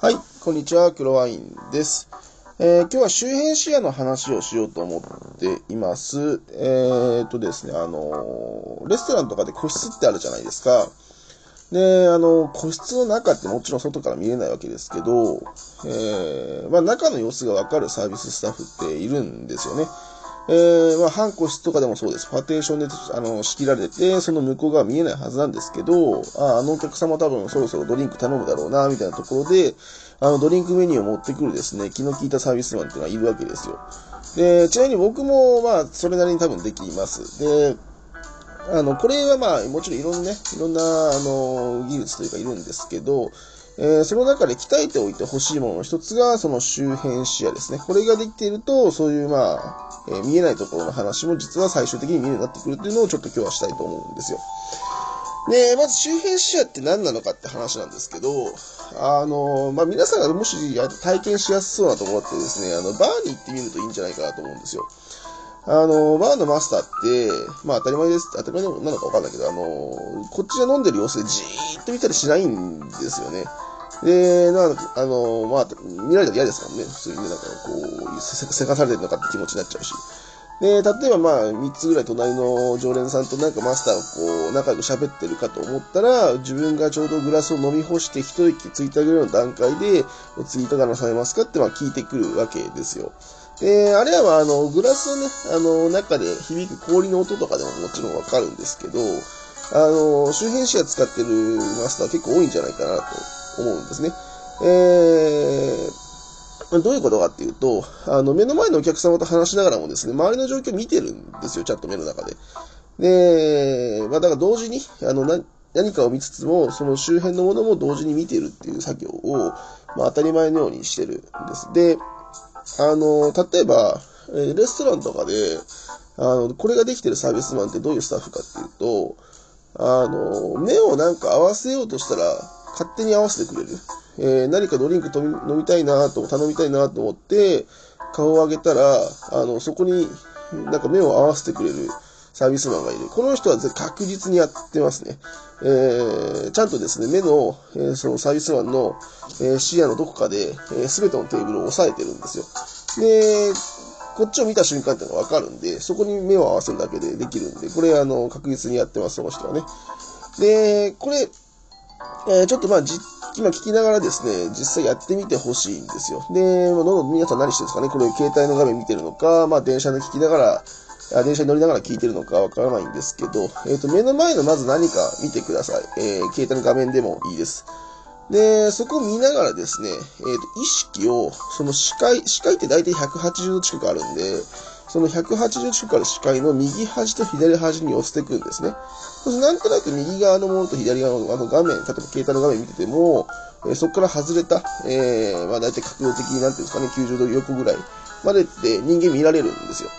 はい、こんにちは、黒ワインです。えー今日は周辺視野の話をしようと思っています。えーっとですね、あのーレストランとかで個室ってあるじゃないですか。で、あの、個室の中ってもちろん外から見れないわけですけど、えーまあ中の様子がわかるサービススタッフっているんですよね。えー、まあ、半個室とかでもそうです。パーテーションで、あの、仕切られて、その向こう側見えないはずなんですけど、あ、あのお客様多分そろそろドリンク頼むだろうな、みたいなところで、あの、ドリンクメニューを持ってくるですね、気の利いたサービスマンっていうのがいるわけですよ。で、ちなみに僕も、まあ、それなりに多分できます。で、あの、これはまあ、もちろんいろんなね、いろんな、あの、技術というかいるんですけど、えーその中で鍛えておいてほしいものの一つが、その周辺視野ですね。これができていると、そういうまあ、えー見えないところの話も実は最終的に見えるようになってくるっていうのをちょっと今日はしたいと思うんですよ。で、まず周辺視野って何なのかって話なんですけど、あの、まあ、皆さんがもし体験しやすそうなところってですね、あの、バーに行ってみるといいんじゃないかなと思うんですよ。あの、バーのマスターって、まあ当たり前です。当たり前なのかわかんないけど、あの、こっちで飲んでる様子でじーっと見たりしないんですよね。で、なん、あの、まあ、見られたら嫌ですもんね。普通にね、なんかこう、せせかされてるのかって気持ちになっちゃうし。で、例えばまあ、3つぐらい隣の常連さんとなんかマスターがこう、仲良く喋ってるかと思ったら、自分がちょうどグラスを飲み干して一息ついたぐらいの段階で、次いかがなされますかってまあ聞いてくるわけですよ。で、あれはあ、の、グラスのね、あの、中で響く氷の音とかでももちろんわかるんですけど、あの、周辺視野使ってるマスター結構多いんじゃないかなと思うんですね。えー、どういうことかっていうと、あの、目の前のお客様と話しながらもですね、周りの状況見てるんですよ、ちゃんと目の中で。で、まあ、だから同時に、あの、何かを見つつも、その周辺のものも同時に見てるっていう作業を、まあ、当たり前のようにしてるんです。で、あの、例えば、えレストランとかで、あの、これができてるサービスマンってどういうスタッフかっていうと、あの、目をなんか合わせようとしたら、勝手に合わせてくれる。えー何かドリンク飲みたいなと、頼みたいなと思って、顔を上げたら、あの、そこになんか目を合わせてくれるサービスマンがいる。この人は確実にやってますね。えーちゃんとですね、目の、えーそのサービスマンの、えー視野のどこかで、す、べ、てのテーブルを押さえてるんですよ。で、こっちを見た瞬間っていうのがわかるんで、そこに目を合わせるだけでできるんで、これ、あの、確実にやってます、その人はね。で、これ、えーちょっとまあ、じ、今聞きながらですね、実際やってみてほしいんですよ。で、まあ、どんどん皆さん何してるんですかね？これ、携帯の画面見てるのか、まあ、電車で聞きながら、電車に乗りながら聞いてるのかわからないんですけど、えっ、と、目の前のまず何か見てください。えー携帯の画面でもいいです。で、そこを見ながらですね、えっ、と、意識を、その視界、視界って大体180度近くあるんで、その180度近くある視界の右端と左端に寄せていくんですね。そうするとなんとなく右側のものと左側のあの画面、例えば携帯の画面見てても、えーそこから外れた、えー、まあ大体角度的になんていうんですかね、90度横ぐらいまでって人間見られるんですよ。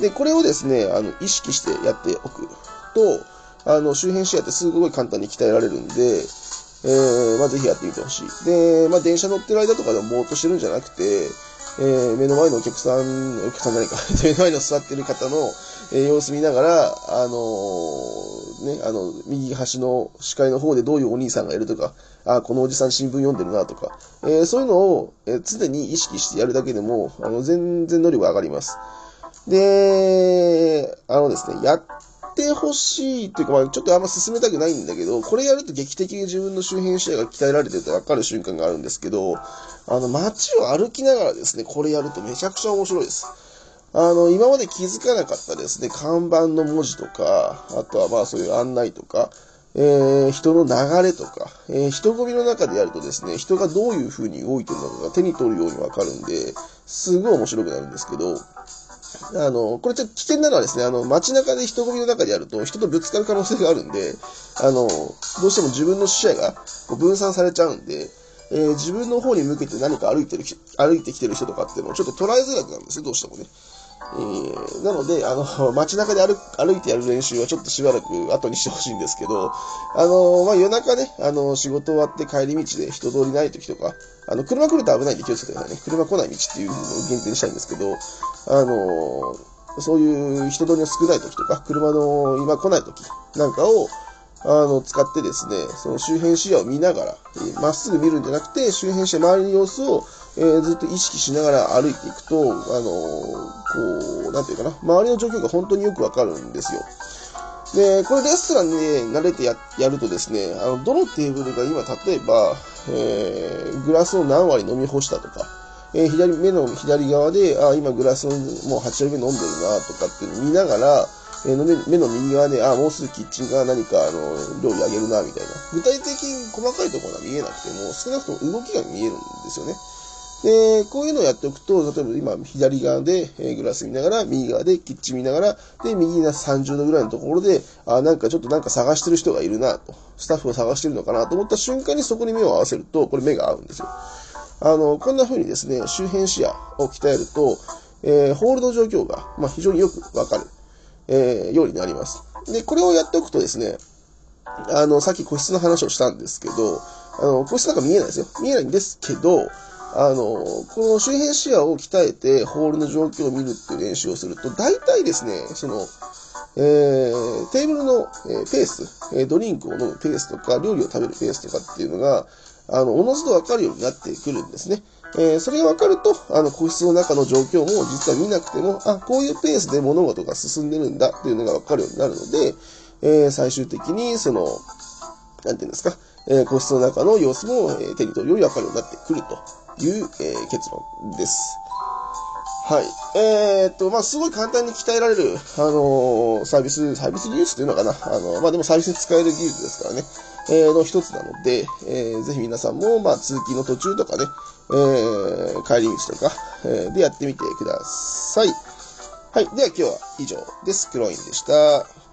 で、これをですね、あの、意識してやっておくと、あの、周辺視野ってすごい簡単に鍛えられるんで、えー、まあぜひやってみてほしい。で、まあ電車乗ってる間とかでもぼーっとしてるんじゃなくて、えー、目の前のお客さん、お客さんじゃないか、目の前の座ってる方の、え様子見ながら、あのーね、あの、右端の視界の方でどういうお兄さんがいるとか、あ、このおじさん新聞読んでるなとか、えーそういうのを、え常に意識してやるだけでも、あの、全然能力が上がります。で、あのですね、やってほしいというか、まあ、ちょっとあんま進めたくないんだけど、これやると劇的に自分の周辺視野が鍛えられてるって分かる瞬間があるんですけど、あの、街を歩きながらですね、これやるとめちゃくちゃ面白いです。あの、今まで気づかなかったですね、看板の文字とか、あとはまあそういう案内とか、えー人の流れとか、えー人混みの中でやるとですね、人がどういう風に動いてるのかが手に取るようにわかるんで、すごい面白くなるんですけど、あの、これちょっと危険なのはですね、あの、街中で人混みの中でやると人とぶつかる可能性があるんで、あの、どうしても自分の視野がこう分散されちゃうんで、えー自分の方に向けて何か歩いてる、歩いてきてる人とかっていうのをちょっと捉えづらくなるんですよ、どうしてもね。えーなので、あの、街中で歩歩いてやる練習はちょっとしばらく後にしてほしいんですけど、あの、まあ、夜中ね、あの、仕事終わって帰り道で人通りない時とか、あの、車来ると危ないんで気をつけてくださいね。車来ない道っていうのを限定にしたいんですけど、あの、そういう人通りの少ない時とか、車の今来ない時なんかを、あの、使ってですね、その周辺視野を見ながら、まっすぐ見るんじゃなくて、周辺視野、周りの様子を、えー、ずっと意識しながら歩いていくと、あのこう、なんていうかな、周りの状況が本当によくわかるんですよ。で、これレストランで慣れてややるとですね、あの、どのテーブルが今、例えば、えー、グラスを何割飲み干したとか、えー、左、目の左側で、あ、今グラスをもう8割目飲んでるな、とかっていうの見ながら、えー、目目の右側で、あ、もうすぐキッチンが何か、あの、料理あげるな、みたいな。具体的に細かいところが見えなくても、少なくとも動きが見えるんですよね。で、こういうのをやっておくと、例えば今、左側で、えグラス見ながら、右側でキッチン見ながら、で、右が30度ぐらいのところで、あ、なんかちょっとなんか探してる人がいるなと、スタッフを探してるのかなと思った瞬間にそこに目を合わせると、これ目が合うんですよ。あの、こんな風にですね、周辺視野を鍛えると、えー、ホールド状況が、まあ、非常によくわかる、えー、ようになります。で、これをやっておくとですね、あの、さっき個室の話をしたんですけど、あの、個室なんか見えないですよ。見えないんですけど、あの、この周辺視野を鍛えてホールの状況を見るっていう練習をすると、大体ですね、その、えー、テーブルの、えー、ペース、えー、ドリンクを飲むペースとか、料理を食べるペースとかっていうのが、あの、おのずとわかるようになってくるんですね。えー、それがわかると、あの、個室の中の状況も実は見なくても、あ、こういうペースで物事が進んでるんだっていうのがわかるようになるので、えー、最終的に、その、なんていうんですか、えー、個室の中の様子も、えー、手に取るよりわかるようになってくるという、え、結論です。はい。えー、っと、まあ、すごい簡単に鍛えられる、あのー、サービス、サービス技術っていうのかな。あの、まあ、でもサービスに使える技術ですからね。えー、の一つなので、えー、ぜひ皆さんも、まあ、通勤の途中とかね、えー、帰り道とか、えー、でやってみてください。はい。では今日は以上です。クロインでした。